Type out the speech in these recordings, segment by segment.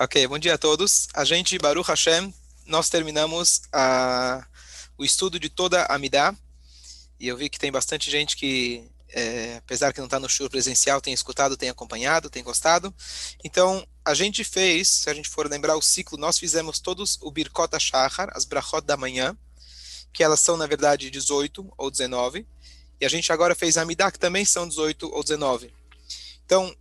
Ok, bom dia a todos. A gente, Baruch Hashem, nós terminamos a, o estudo de toda a Midah, e eu vi que tem bastante gente que, é, apesar que não está no show presencial, tem escutado, tem acompanhado, tem gostado. Então, a gente fez, se a gente for lembrar o ciclo, nós fizemos todos o Birkot HaShachar, as Brachot da manhã, que elas são, na verdade, 18 ou 19, e a gente agora fez a Midah, que também são 18 ou 19. Então,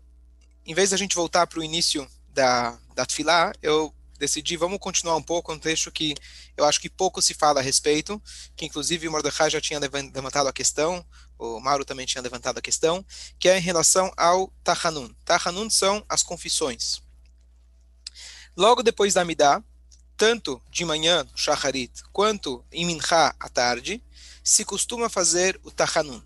em vez da gente voltar para o início da, da Tfilá, eu decidi, vamos continuar um pouco, um trecho que eu acho que pouco se fala a respeito, que inclusive o Mordecai já tinha levantado a questão, o Mauro também tinha levantado a questão, que é em relação ao Tahanun. Tahanun são as confissões. Logo depois da Midah, tanto de manhã, Shacharit, quanto em Mincha, à tarde, se costuma fazer o Tahanun.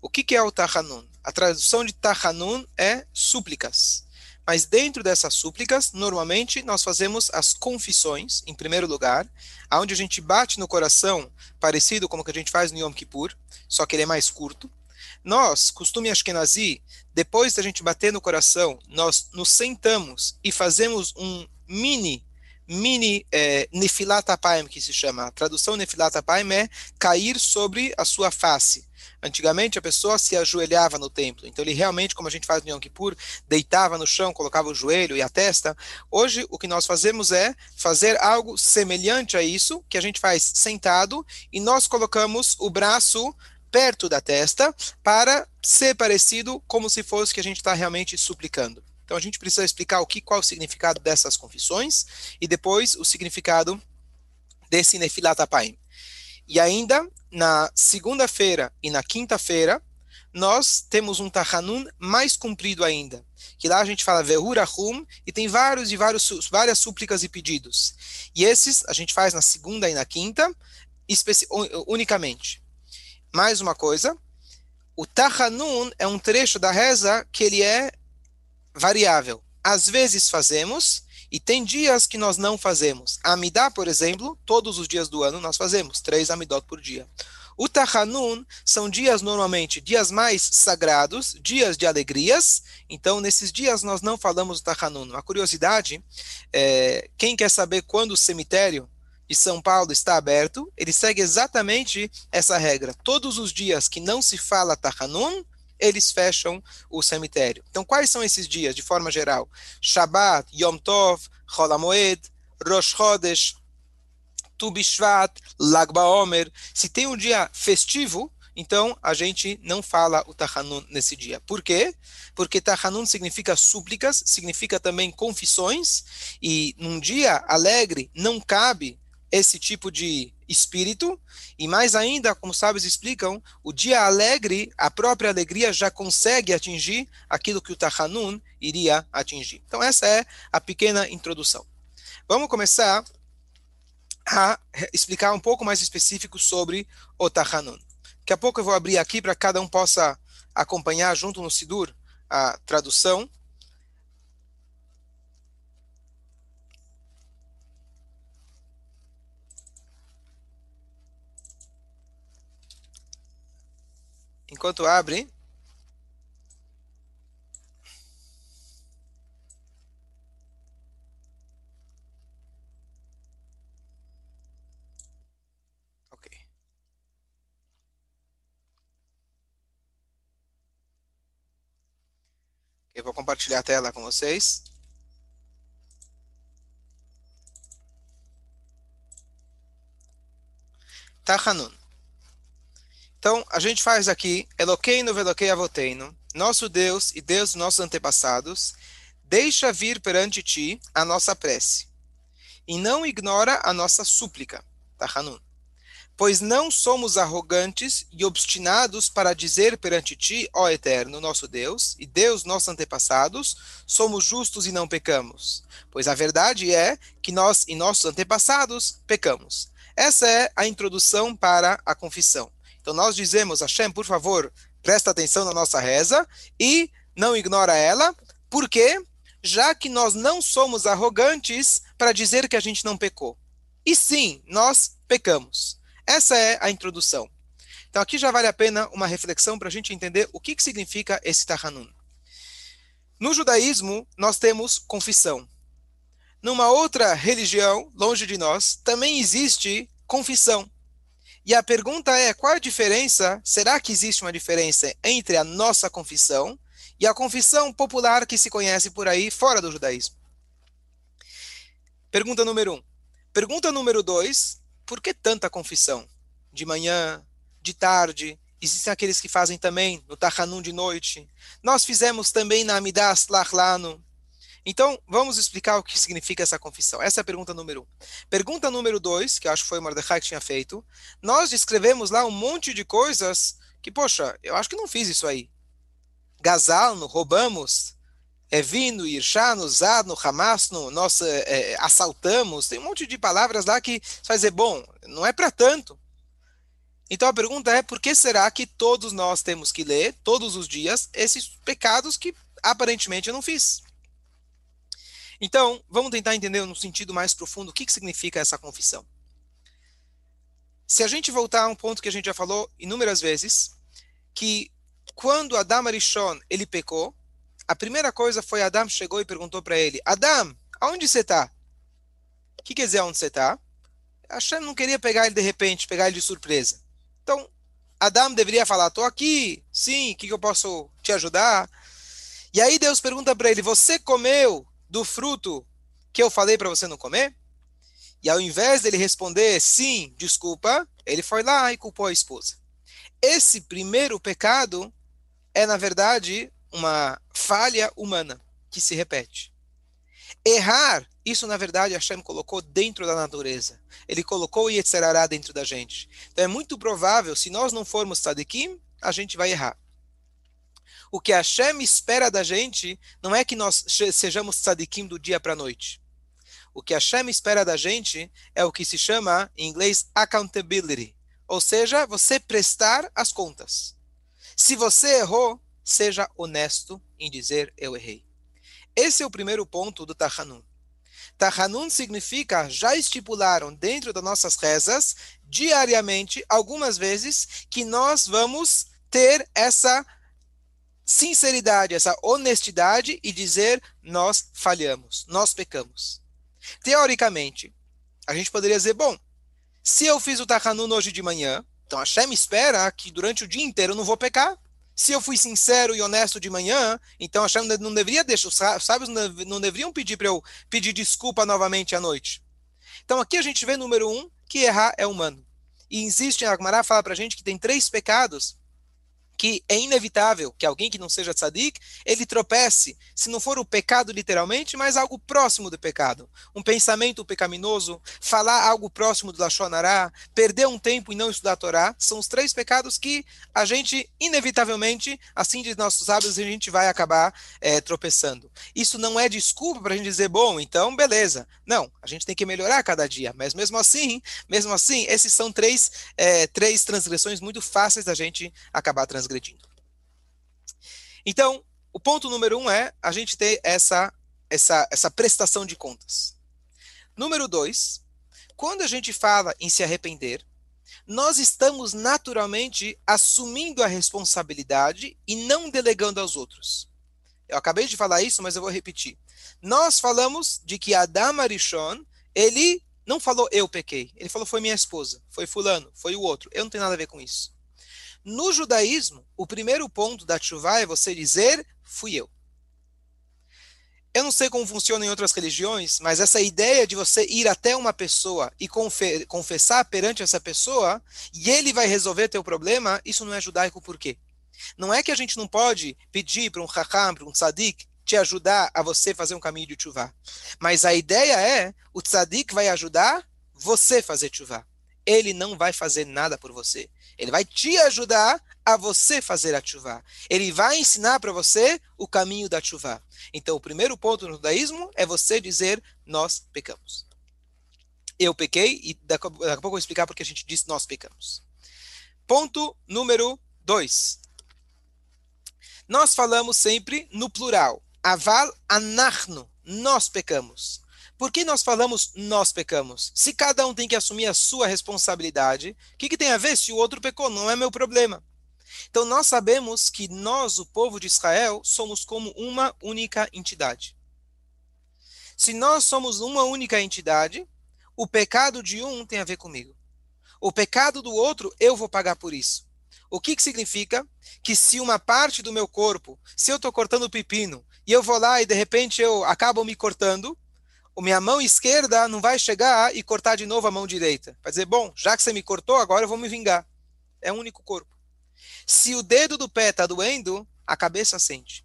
O que, que é o Tahanun? A tradução de Tahanun é súplicas. Mas dentro dessas súplicas, normalmente nós fazemos as confissões, em primeiro lugar, aonde a gente bate no coração, parecido com o que a gente faz no Yom Kippur, só que ele é mais curto. Nós, costume Ashkenazi, depois da gente bater no coração, nós nos sentamos e fazemos um mini mini é, Nefilat Apaim, que se chama. A tradução Nefilat Apaim é cair sobre a sua face. Antigamente a pessoa se ajoelhava no templo, então ele realmente, como a gente faz no Yom Kippur, deitava no chão, colocava o joelho e a testa. Hoje o que nós fazemos é fazer algo semelhante a isso, que a gente faz sentado, e nós colocamos o braço perto da testa para ser parecido como se fosse que a gente está realmente suplicando. Então a gente precisa explicar o que, qual o significado dessas confissões e depois o significado desse Nefilat Apaim. E ainda na segunda-feira e na quinta-feira nós temos um Tahanun mais comprido ainda, que lá a gente fala Vehurahum e tem vários e vários várias súplicas e pedidos. E esses a gente faz na segunda e na quinta, unicamente. Mais uma coisa, o Tahanun é um trecho da reza que ele é variável. Às vezes fazemos e tem dias que nós não fazemos. Amidá, por exemplo, todos os dias do ano nós fazemos, três Amidot por dia. O Tahanun são dias normalmente dias mais sagrados, dias de alegrias. Então, nesses dias nós não falamos o Tahanun. Uma curiosidade, é, quem quer saber quando o cemitério de São Paulo está aberto, ele segue exatamente essa regra. Todos os dias que não se fala Tahanun, eles fecham o cemitério. Então, quais são esses dias, de forma geral? Shabbat, Yom Tov, Chol HaMoed, Rosh Chodesh, Tu Bishvat, Lag BaOmer. Se tem um dia festivo, então a gente não fala o Tahanun nesse dia. Por quê? Porque Tahanun significa súplicas, significa também confissões, e num dia alegre não cabe esse tipo de espírito, e mais ainda, como sábios explicam, o dia alegre, a própria alegria já consegue atingir aquilo que o Tahanun iria atingir. Então essa é a pequena introdução. Vamos começar a explicar um pouco mais específico sobre o Tahanun. Daqui a pouco eu vou abrir aqui para cada um possa acompanhar junto no Sidur a tradução Enquanto abre. Eu vou compartilhar a tela com vocês. Tahanun. Então, a gente faz aqui, Eloqueino, Veloquei Avoteino, nosso Deus e Deus dos nossos antepassados, deixa vir perante ti a nossa prece, e não ignora a nossa súplica, Tahanun. Pois não somos arrogantes e obstinados para dizer perante ti, ó Eterno, nosso Deus, e Deus nossos antepassados, somos justos e não pecamos. Pois a verdade é que nós e nossos antepassados pecamos. Essa é a introdução para a confissão. Então nós dizemos, Hashem, por favor, presta atenção na nossa reza e não ignora ela, porque já que nós não somos arrogantes para dizer que a gente não pecou. E sim, nós pecamos. Essa é a introdução. Então aqui já vale a pena uma reflexão para a gente entender o que, que significa esse Tahanun. No judaísmo, nós temos confissão. numa outra religião, longe de nós, também existe confissão. E a pergunta é: qual a diferença? Será que existe uma diferença entre a nossa confissão e a confissão popular que se conhece por aí fora do judaísmo? Pergunta número um. Pergunta número dois: por que tanta confissão? De manhã, de tarde, existem aqueles que fazem também no Tachanun de noite. Nós fizemos também na Amidas Lachlano. Então, vamos explicar o que significa essa confissão. Essa é a pergunta número um. Pergunta número dois, que acho que foi o Mordecai que tinha feito. Nós descrevemos lá um monte de coisas que, poxa, eu acho que não fiz isso aí. Gazalno, roubamos. Evino, Irshano, Zadno, Hamasno, nós é, assaltamos. Tem um monte de palavras lá que faz dizer, bom, não é para tanto. Então a pergunta é: por que será que todos nós temos que ler, todos os dias, esses pecados que aparentemente eu não fiz? Então, vamos tentar entender no sentido mais profundo o que, que significa essa confissão. Se a gente voltar a um ponto que a gente já falou inúmeras vezes, que quando Adam Arishon ele pecou, a primeira coisa foi Adam chegou e perguntou para ele: Adam, aonde você está? O que quer dizer aonde você está? Hashem não queria pegar ele de repente, pegar ele de surpresa. Então, Adão deveria falar: estou aqui, sim, o que, que eu posso te ajudar? E aí Deus pergunta para ele: Você comeu do fruto que eu falei para você não comer? E ao invés dele responder sim, desculpa, ele foi lá e culpou a esposa. Esse primeiro pecado é, na verdade, uma falha humana que se repete. Errar isso, na verdade, Hashem colocou dentro da natureza. Ele colocou o Yetzerará dentro da gente. Então é muito provável, se nós não formos tzadikim, a gente vai errar. O que Hashem espera da gente não é que nós sejamos tzadikim do dia para a noite. O que Hashem espera da gente é o que se chama, em inglês, accountability. Ou seja, você prestar as contas. Se você errou, seja honesto em dizer eu errei. Esse é o primeiro ponto do Tahanun. Tahanun significa, já estipularam dentro das nossas rezas, diariamente, algumas vezes, que nós vamos ter essa sinceridade, essa honestidade e dizer nós falhamos, nós pecamos. Teoricamente, a gente poderia dizer, bom, se eu fiz o Tahanun hoje de manhã, então a Shem espera que durante o dia inteiro eu não vou pecar. Se eu fui sincero e honesto de manhã, então Hashem não deveria deixar, os sábios não deveriam pedir para eu pedir desculpa novamente à noite. Então aqui a gente vê, número um, que errar é humano. E insiste, a Agmará fala para a gente que tem três pecados que é inevitável que alguém que não seja tzadik, ele tropece, se não for o pecado literalmente, mas algo próximo do pecado. Um pensamento pecaminoso, falar algo próximo do Lashonará, perder um tempo e não estudar a Torá, são os três pecados que a gente, inevitavelmente, assim de nossos hábitos, a gente vai acabar é, tropeçando. Isso não é desculpa para a gente dizer, bom, então beleza. Não, a gente tem que melhorar cada dia, mas mesmo assim, mesmo assim, esses são três, é, três transgressões muito fáceis da gente acabar transgredindo transgredindo. Então, o ponto número um é a gente ter essa, essa, essa prestação de contas. Número dois, quando a gente fala em se arrepender, nós estamos naturalmente assumindo a responsabilidade e não delegando aos outros. Eu acabei de falar isso, mas eu vou repetir. Nós falamos de que Adam Arishon, ele não falou eu pequei, ele falou foi minha esposa, foi fulano, foi o outro. Eu não tenho nada a ver com isso. No judaísmo, o primeiro ponto da chuva é você dizer, fui eu. Eu não sei como funciona em outras religiões, mas essa ideia de você ir até uma pessoa e confe confessar perante essa pessoa e ele vai resolver teu problema, isso não é judaico por quê? Não é que a gente não pode pedir para um hakam, para um tzadik, te ajudar a você fazer um caminho de chuva. Mas a ideia é, o tzadik vai ajudar você fazer chuva. Ele não vai fazer nada por você. Ele vai te ajudar a você fazer a chuva. Ele vai ensinar para você o caminho da chuva. Então, o primeiro ponto no judaísmo é você dizer: Nós pecamos. Eu pequei, e daqui a pouco eu vou explicar porque a gente diz nós pecamos. Ponto número dois. Nós falamos sempre no plural. Aval anachno. Nós pecamos. Por que nós falamos nós pecamos? Se cada um tem que assumir a sua responsabilidade, o que, que tem a ver se o outro pecou? Não é meu problema. Então nós sabemos que nós, o povo de Israel, somos como uma única entidade. Se nós somos uma única entidade, o pecado de um tem a ver comigo. O pecado do outro, eu vou pagar por isso. O que, que significa? Que se uma parte do meu corpo, se eu estou cortando o pepino, e eu vou lá e de repente eu acabo me cortando, a minha mão esquerda não vai chegar e cortar de novo a mão direita. Vai dizer, bom, já que você me cortou, agora eu vou me vingar. É um único corpo. Se o dedo do pé está doendo, a cabeça sente.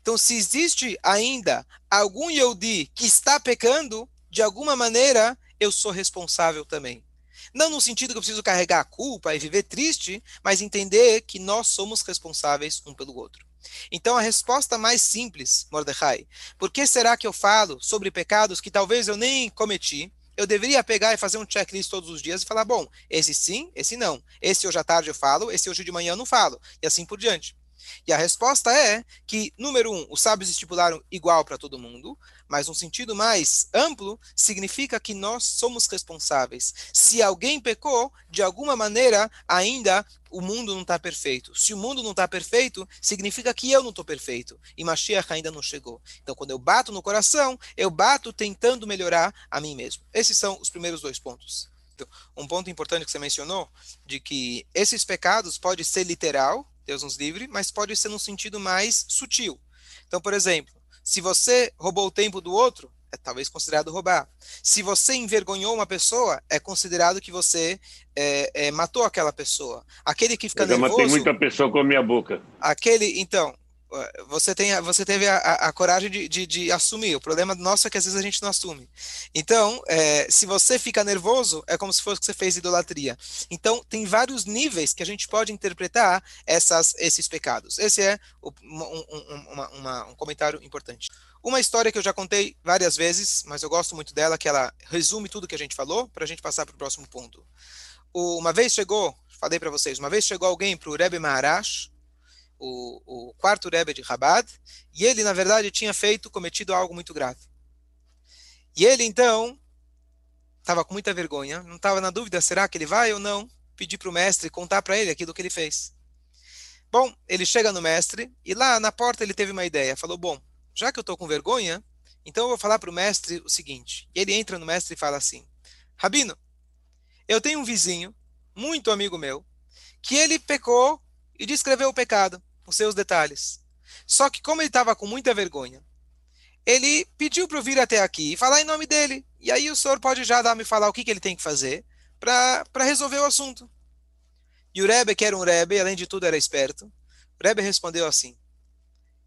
Então, se existe ainda algum Yodi que está pecando, de alguma maneira, eu sou responsável também. Não no sentido que eu preciso carregar a culpa e viver triste, mas entender que nós somos responsáveis um pelo outro. Então a resposta mais simples, Mordecai, por que será que eu falo sobre pecados que talvez eu nem cometi? Eu deveria pegar e fazer um checklist todos os dias e falar, bom, esse sim, esse não. Esse hoje à tarde eu falo, esse hoje de manhã eu não falo. E assim por diante. E a resposta é que, número um, os sábios estipularam igual para todo mundo, mas um sentido mais amplo significa que nós somos responsáveis. Se alguém pecou, de alguma maneira, ainda o mundo não está perfeito. Se o mundo não está perfeito, significa que eu não estou perfeito. E Mashiach ainda não chegou. Então, quando eu bato no coração, eu bato tentando melhorar a mim mesmo. Esses são os primeiros dois pontos. Então, um ponto importante que você mencionou, de que esses pecados pode ser literal, Deus nos livre, mas pode ser num sentido mais sutil. Então, por exemplo, se você roubou o tempo do outro, é talvez considerado roubar. Se você envergonhou uma pessoa, é considerado que você é, é, matou aquela pessoa. Aquele que fica Eu nervoso... Eu matei muita pessoa com a minha boca. Aquele, então, você, tem, você teve a, a, a coragem de, de, de, assumir. O problema nosso é que às vezes a gente não assume. Então, é, se você fica nervoso, é como se fosse que você fez idolatria. Então, tem vários níveis que a gente pode interpretar essas, esses pecados. Esse é o, um, um, uma, uma, um comentário importante. Uma história que eu já contei várias vezes, mas eu gosto muito dela, que ela resume tudo que a gente falou, para a gente passar para o próximo ponto. Uma vez chegou, falei para vocês, uma vez chegou alguém para o Rebbe Maharash, o, o quarto Rebbe de Chabad, e ele, na verdade, tinha feito, cometido algo muito grave. E ele, então, estava com muita vergonha, não estava na dúvida, será que ele vai ou não? Pedir para o mestre contar para ele aquilo que ele fez. Bom, ele chega no mestre, e lá na porta ele teve uma ideia, falou, bom, já que eu estou com vergonha, então eu vou falar para o mestre o seguinte. E ele entra no mestre e fala assim, Rabino, eu tenho um vizinho, muito amigo meu, que ele pecou e descreveu o pecado os seus detalhes. Só que como ele estava com muita vergonha, ele pediu para eu vir até aqui e falar em nome dele. E aí o senhor pode já dar me falar o que, que ele tem que fazer para resolver o assunto. E o Rebbe, que era um Rebbe, além de tudo era esperto, o Rebbe respondeu assim,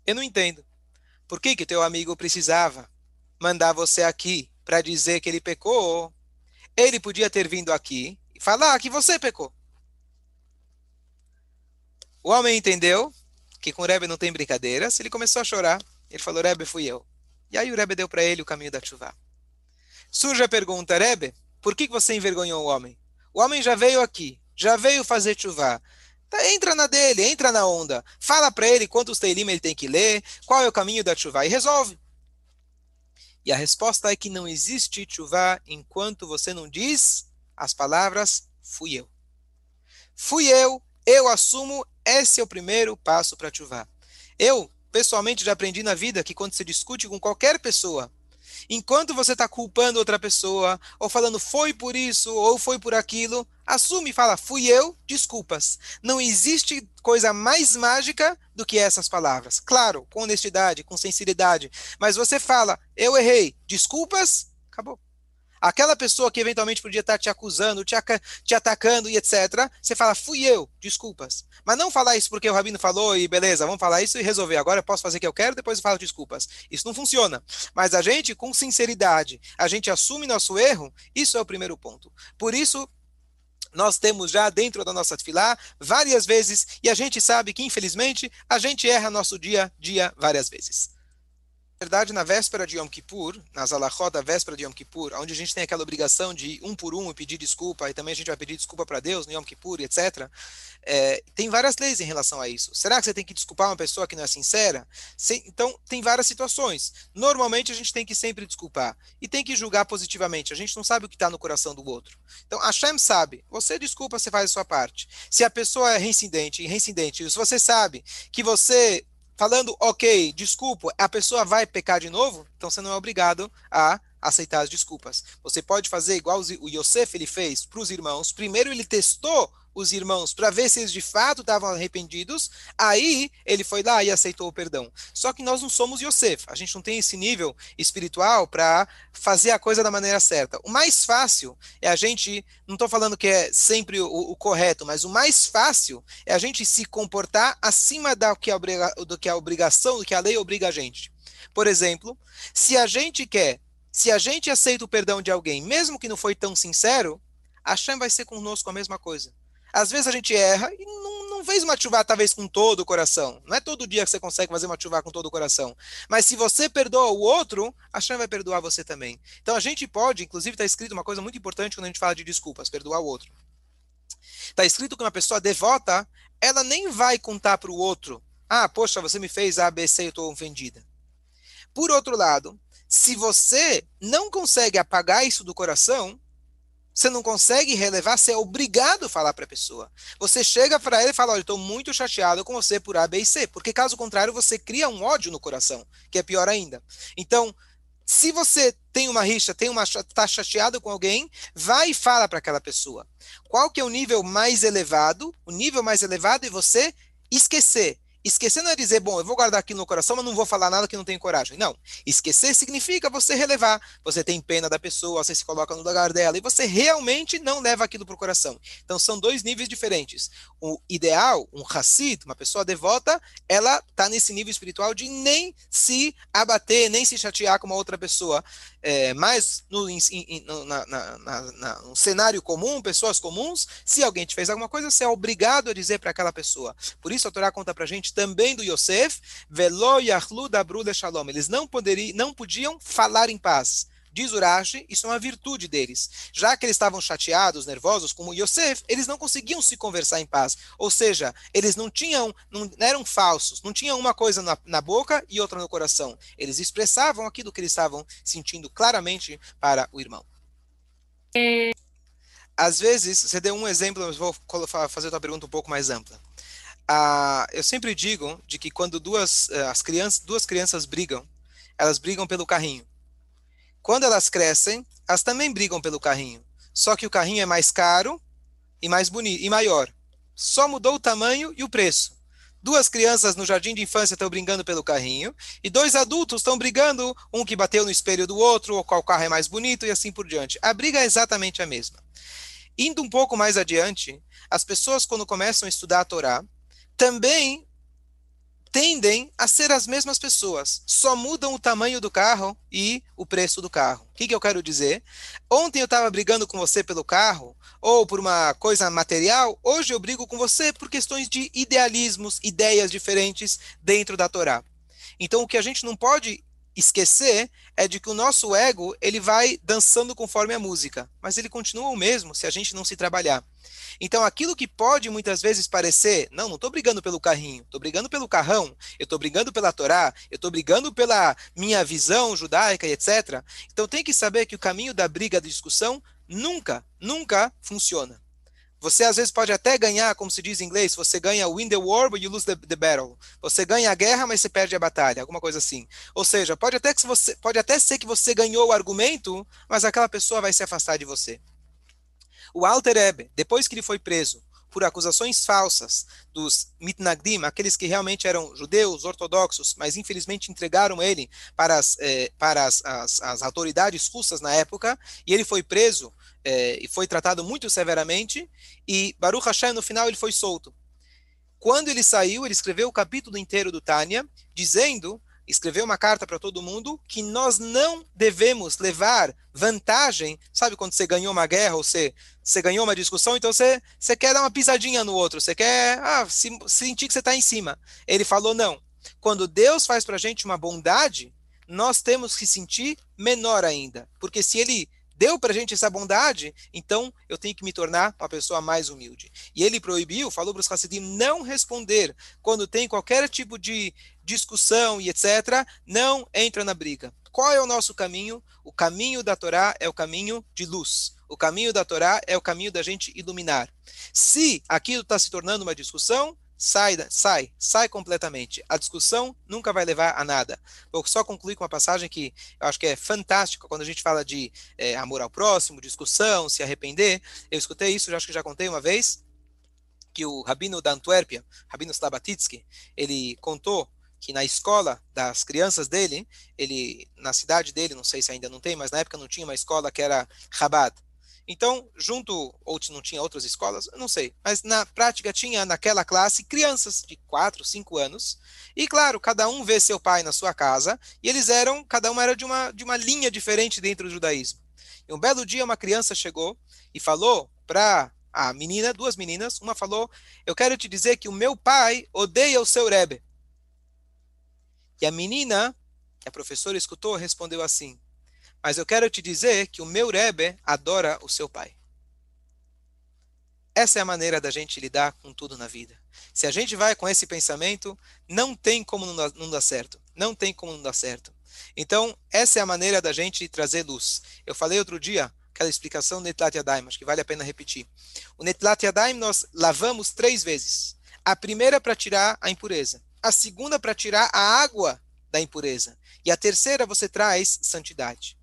eu não entendo. Por que que teu amigo precisava mandar você aqui para dizer que ele pecou? Ele podia ter vindo aqui e falar que você pecou. O homem entendeu que com o Rebbe não tem brincadeiras, ele começou a chorar. Ele falou, Rebbe, fui eu. E aí o Rebbe deu para ele o caminho da chuva. Surge a pergunta, Rebbe, por que você envergonhou o homem? O homem já veio aqui, já veio fazer chuva. Tá, entra na dele, entra na onda. Fala para ele quantos teilim ele tem que ler, qual é o caminho da chuva e resolve. E a resposta é que não existe chuva enquanto você não diz as palavras fui eu. Fui eu, eu assumo, esse é o primeiro passo para chuva. Eu, pessoalmente, já aprendi na vida que quando você discute com qualquer pessoa, enquanto você está culpando outra pessoa, ou falando foi por isso, ou foi por aquilo, assume e fala, fui eu, desculpas. Não existe coisa mais mágica do que essas palavras. Claro, com honestidade, com sinceridade. Mas você fala, eu errei, desculpas, acabou. Aquela pessoa que eventualmente podia estar te acusando, te, te atacando e etc., você fala, fui eu, desculpas. Mas não falar isso porque o Rabino falou e beleza, vamos falar isso e resolver. Agora eu posso fazer o que eu quero, depois eu falo desculpas. Isso não funciona. Mas a gente, com sinceridade, a gente assume nosso erro, isso é o primeiro ponto. Por isso, nós temos já dentro da nossa fila várias vezes, e a gente sabe que, infelizmente, a gente erra nosso dia a dia várias vezes verdade, na véspera de Yom Kippur, na Zalachot da véspera de Yom Kippur, onde a gente tem aquela obrigação de ir um por um e pedir desculpa, e também a gente vai pedir desculpa para Deus no Yom Kippur, etc., é, tem várias leis em relação a isso. Será que você tem que desculpar uma pessoa que não é sincera? Se, então, tem várias situações. Normalmente, a gente tem que sempre desculpar. E tem que julgar positivamente. A gente não sabe o que está no coração do outro. Então, a Shem sabe. Você desculpa, você faz a sua parte. Se a pessoa é reincidente, reincidente, se você sabe que você falando, ok, desculpa, a pessoa vai pecar de novo, então você não é obrigado a aceitar as desculpas. Você pode fazer igual o Yosef ele fez para os irmãos. Primeiro ele testou os irmãos para ver se eles de fato estavam arrependidos. Aí ele foi lá e aceitou o perdão. Só que nós não somos Yosef. A gente não tem esse nível espiritual para fazer a coisa da maneira certa. O mais fácil é a gente, não estou falando que é sempre o, o, correto, mas o mais fácil é a gente se comportar acima da que a, do que a obrigação, do que a lei obriga a gente. Por exemplo, se a gente quer se a gente aceita o perdão de alguém, mesmo que não foi tão sincero, a Hashem vai ser conosco a mesma coisa. Às vezes a gente erra e não, não fez uma chuva talvez com todo o coração. Não é todo dia que você consegue fazer uma chuva com todo o coração. Mas se você perdoa o outro, a Hashem vai perdoar você também. Então a gente pode, inclusive está escrito uma coisa muito importante quando a gente fala de desculpas, perdoar o outro. Está escrito que uma pessoa devota, ela nem vai contar para o outro, ah, poxa, você me fez A, B, C, eu estou ofendida. Por outro lado, se você não consegue apagar isso do coração, você não consegue relevar, você é obrigado a falar para a pessoa. Você chega para ele e fala: Olha, estou muito chateado com você por A, B e C. Porque, caso contrário, você cria um ódio no coração, que é pior ainda. Então, se você tem uma rixa, tem uma está chateado com alguém, vai e fala para aquela pessoa. Qual que é o nível mais elevado? O nível mais elevado é você esquecer. Esquecer não é dizer, bom, eu vou guardar aquilo no coração, mas não vou falar nada que não tenho coragem. Não. Esquecer significa você relevar. Você tem pena da pessoa, você se coloca no lugar dela e você realmente não leva aquilo para o coração. Então são dois níveis diferentes. O ideal, um Hassid, uma pessoa devota, ela está nesse nível espiritual de nem se abater, nem se chatear com uma outra pessoa. É, mas no, in, na, na, na, no cenário comum, pessoas comuns, se alguém te fez alguma coisa, você é obrigado a dizer para aquela pessoa. Por isso a Torá conta para gente também do Yosef, Velo Yahlu Dabru Shalom. Eles não, poderiam, não podiam falar em paz. Diz Urashi, isso é uma virtude deles. Já que eles estavam chateados, nervosos, como Yosef, eles não conseguiam se conversar em paz. Ou seja, eles não tinham, não eram falsos, não tinham uma coisa na, na boca e outra no coração. Eles expressavam aquilo que eles estavam sentindo claramente para o irmão. Às vezes, você deu um exemplo, eu vou fazer uma pergunta um pouco mais ampla ah, eu sempre digo de que quando duas eh, as crianças duas crianças brigam, elas brigam pelo carrinho. Quando elas crescem, elas também brigam pelo carrinho. Só que o carrinho é mais caro e mais bonito e maior. Só mudou o tamanho e o preço. Duas crianças no jardim de infância estão brigando pelo carrinho e dois adultos estão brigando, um que bateu no espelho do outro, ou qual carro é mais bonito e assim por diante. A briga é exatamente a mesma. Indo um pouco mais adiante, as pessoas quando começam a estudar a Torá, também tendem a ser as mesmas pessoas, só mudam o tamanho do carro e o preço do carro. O que, que eu quero dizer? Ontem eu estava brigando com você pelo carro ou por uma coisa material, hoje eu brigo com você por questões de idealismos, ideias diferentes dentro da Torá. Então o que a gente não pode esquecer é de que o nosso ego ele vai dançando conforme a música, mas ele continua o mesmo se a gente não se trabalhar. Então, aquilo que pode muitas vezes parecer, não, não estou brigando pelo carrinho, estou brigando pelo carrão, eu estou brigando pela Torá, eu estou brigando pela minha visão judaica etc. Então, tem que saber que o caminho da briga, da discussão, nunca, nunca funciona. Você às vezes pode até ganhar, como se diz em inglês, você ganha win the war, but you lose the, the, battle. Você ganha a guerra, mas você perde a batalha, alguma coisa assim. Ou seja, pode até, que você, pode até ser que você ganhou o argumento, mas aquela pessoa vai se afastar de você. O Alter Ebe, depois que ele foi preso por acusações falsas dos mitnagdim, aqueles que realmente eram judeus, ortodoxos, mas infelizmente entregaram ele para as, eh, para as, as, as, autoridades russas na época, e ele foi preso e foi tratado muito severamente, e Baruch Hashem, no final, ele foi solto. Quando ele saiu, ele escreveu o capítulo inteiro do Tânia, dizendo escreveu uma carta para todo mundo que nós não devemos levar vantagem. Sabe quando você ganhou uma guerra ou você, você ganhou uma discussão, então você, você quer dar uma pisadinha no outro, você quer ah, se, sentir que você está em cima. Ele falou: não. Quando Deus faz para a gente uma bondade, nós temos que sentir menor ainda. Porque se ele deu para a gente essa bondade, então eu tenho que me tornar uma pessoa mais humilde. E ele proibiu, falou para os Hassidim não responder quando tem qualquer tipo de discussão e etc. Não entra na briga. Qual é o nosso caminho? O caminho da Torá é o caminho de luz. O caminho da Torá é o caminho da gente iluminar. Se aquilo está se tornando uma discussão, sai, sai, sai completamente. A discussão nunca vai levar a nada. Vou só concluir com uma passagem que eu acho que é fantástica quando a gente fala de é, amor ao próximo, discussão, se arrepender. Eu escutei isso, já acho que já contei uma vez, que o rabino da Antuérpia, Rabino Slabatitsky, ele contou que na escola das crianças dele, ele na cidade dele, não sei se ainda não tem, mas na época não tinha uma escola que era Chabad. Então, junto, ou não tinha outras escolas, não sei, mas na prática tinha naquela classe crianças de 4, 5 anos, e claro, cada um vê seu pai na sua casa, e eles eram, cada um era de uma, de uma linha diferente dentro do judaísmo. E um belo dia uma criança chegou e falou para a menina, duas meninas, uma falou, eu quero te dizer que o meu pai odeia o seu Rebbe. E a menina, a professora escutou, respondeu assim, mas eu quero te dizer que o meu Rebbe adora o seu pai. Essa é a maneira da gente lidar com tudo na vida. Se a gente vai com esse pensamento, não tem como não dar, certo. Não tem como não dar certo. Então, essa é a maneira da gente trazer luz. Eu falei outro dia, aquela explicação do Netlat Yadayim, acho que vale a pena repetir. O Netlat Yadayim nós lavamos três vezes. A primeira para tirar a impureza. A segunda para tirar a água da impureza. E a terceira você traz santidade.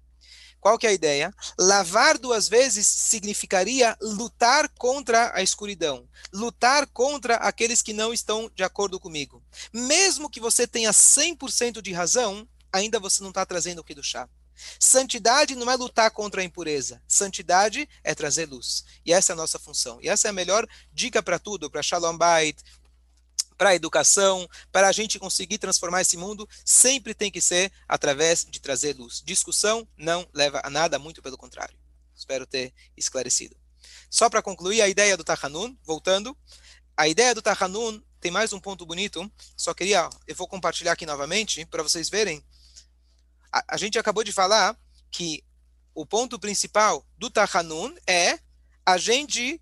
Qual que é a ideia? Lavar duas vezes significaria lutar contra a escuridão, lutar contra aqueles que não estão de acordo comigo. Mesmo que você tenha 100% de razão, ainda você não está trazendo o que do chá. Santidade não é lutar contra a impureza. Santidade é trazer luz. E essa é a nossa função. E essa é a melhor dica para tudo, para Shalom Bait, para a educação, para a gente conseguir transformar esse mundo, sempre tem que ser através de trazer luz. Discussão não leva a nada, muito pelo contrário. Espero ter esclarecido. Só para concluir a ideia do Tahanun, voltando, a ideia do Tahanun tem mais um ponto bonito, só queria, eu vou compartilhar aqui novamente para vocês verem. A, a, gente acabou de falar que o ponto principal do Tahanun é a gente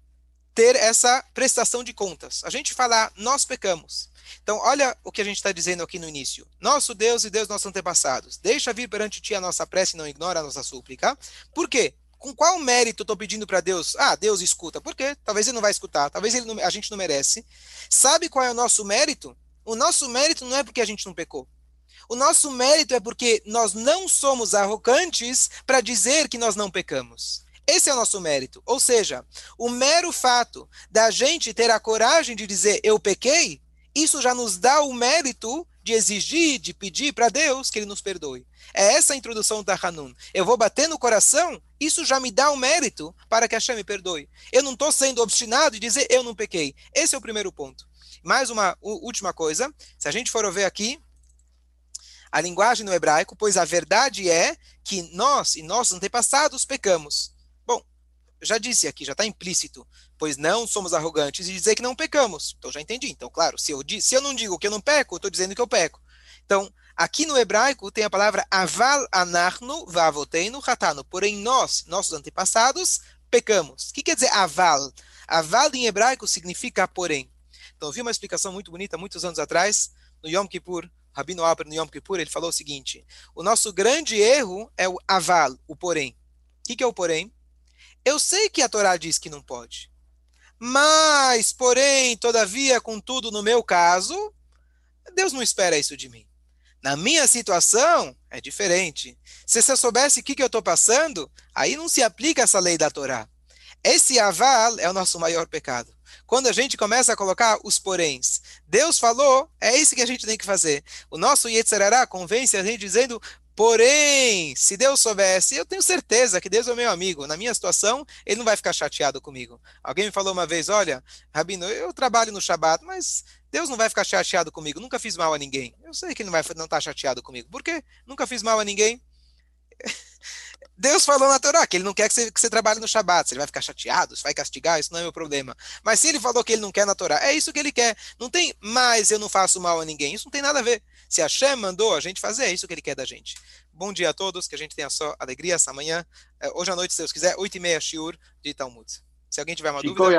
ter essa prestação de contas. A gente falar, nós pecamos. Então, olha o que a gente está dizendo aqui no início. Nosso Deus e Deus nossos antepassados, deixa vir perante ti a nossa prece e não ignora a nossa súplica. Por quê? Com qual mérito estou pedindo para Deus? Ah, Deus escuta. Por quê? Talvez ele não vai escutar, talvez não, a gente não merece. Sabe qual é o nosso mérito? O nosso mérito não é porque a gente não pecou. O nosso mérito é porque nós não somos arrogantes para dizer que nós não pecamos. Esse é o nosso mérito. Ou seja, o mero fato da gente ter a coragem de dizer eu pequei, isso já nos dá o mérito de exigir, de pedir para Deus que Ele nos perdoe. É essa a introdução da Hanun. Eu vou bater no coração, isso já me dá o mérito para que Hashem me perdoe. Eu não estou sendo obstinado de dizer eu não pequei. Esse é o primeiro ponto. Mais uma última coisa, se a gente for ver aqui, a linguagem no hebraico, pois a verdade é que nós e nossos antepassados pecamos já disse aqui, já está implícito, pois não somos arrogantes e dizer que não pecamos. Então já entendi. Então, claro, se eu, se eu não digo que eu não peco, eu estou dizendo que eu peco. Então, aqui no hebraico tem a palavra aval anarnu vavoteinu hatanu. Porém, nós, nossos antepassados, pecamos. O que quer dizer aval? Aval em hebraico significa porém. Então, eu vi uma explicação muito bonita muitos anos atrás, no Yom Kippur, Rabino Alper no Yom Kippur, ele falou o seguinte: o nosso grande erro é o aval, o porém. O que é o porém? Eu sei que a Torá diz que não pode. Mas, porém, todavia, contudo, no meu caso, Deus não espera isso de mim. Na minha situação, é diferente. Se você soubesse o que, que eu estou passando, aí não se aplica essa lei da Torá. Esse aval é o nosso maior pecado. Quando a gente começa a colocar os poréns, Deus falou, é isso que a gente tem que fazer. O nosso Yetzerará convence a gente dizendo, Porém, se Deus soubesse, eu tenho certeza que Deus é o meu amigo. Na minha situação, ele não vai ficar chateado comigo. Alguém me falou uma vez: olha, Rabino, eu trabalho no Shabat, mas Deus não vai ficar chateado comigo. Nunca fiz mal a ninguém. Eu sei que ele não vai não estar tá chateado comigo. Por quê? Nunca fiz mal a ninguém. Deus falou na Torá que ele não quer que você, que você trabalhe no Shabat. Se ele vai ficar chateado, se vai castigar, isso não é meu problema. Mas se ele falou que ele não quer na Torá, é isso que ele quer. Não tem mais eu não faço mal a ninguém. Isso não tem nada a ver. Se a Shem mandou a gente fazer, é isso que ele quer da gente. Bom dia a todos, que a gente tenha só alegria essa manhã. É, hoje à noite, se Deus quiser, 8 e meia, Shiur de Talmud. Se alguém tiver uma Chico dúvida...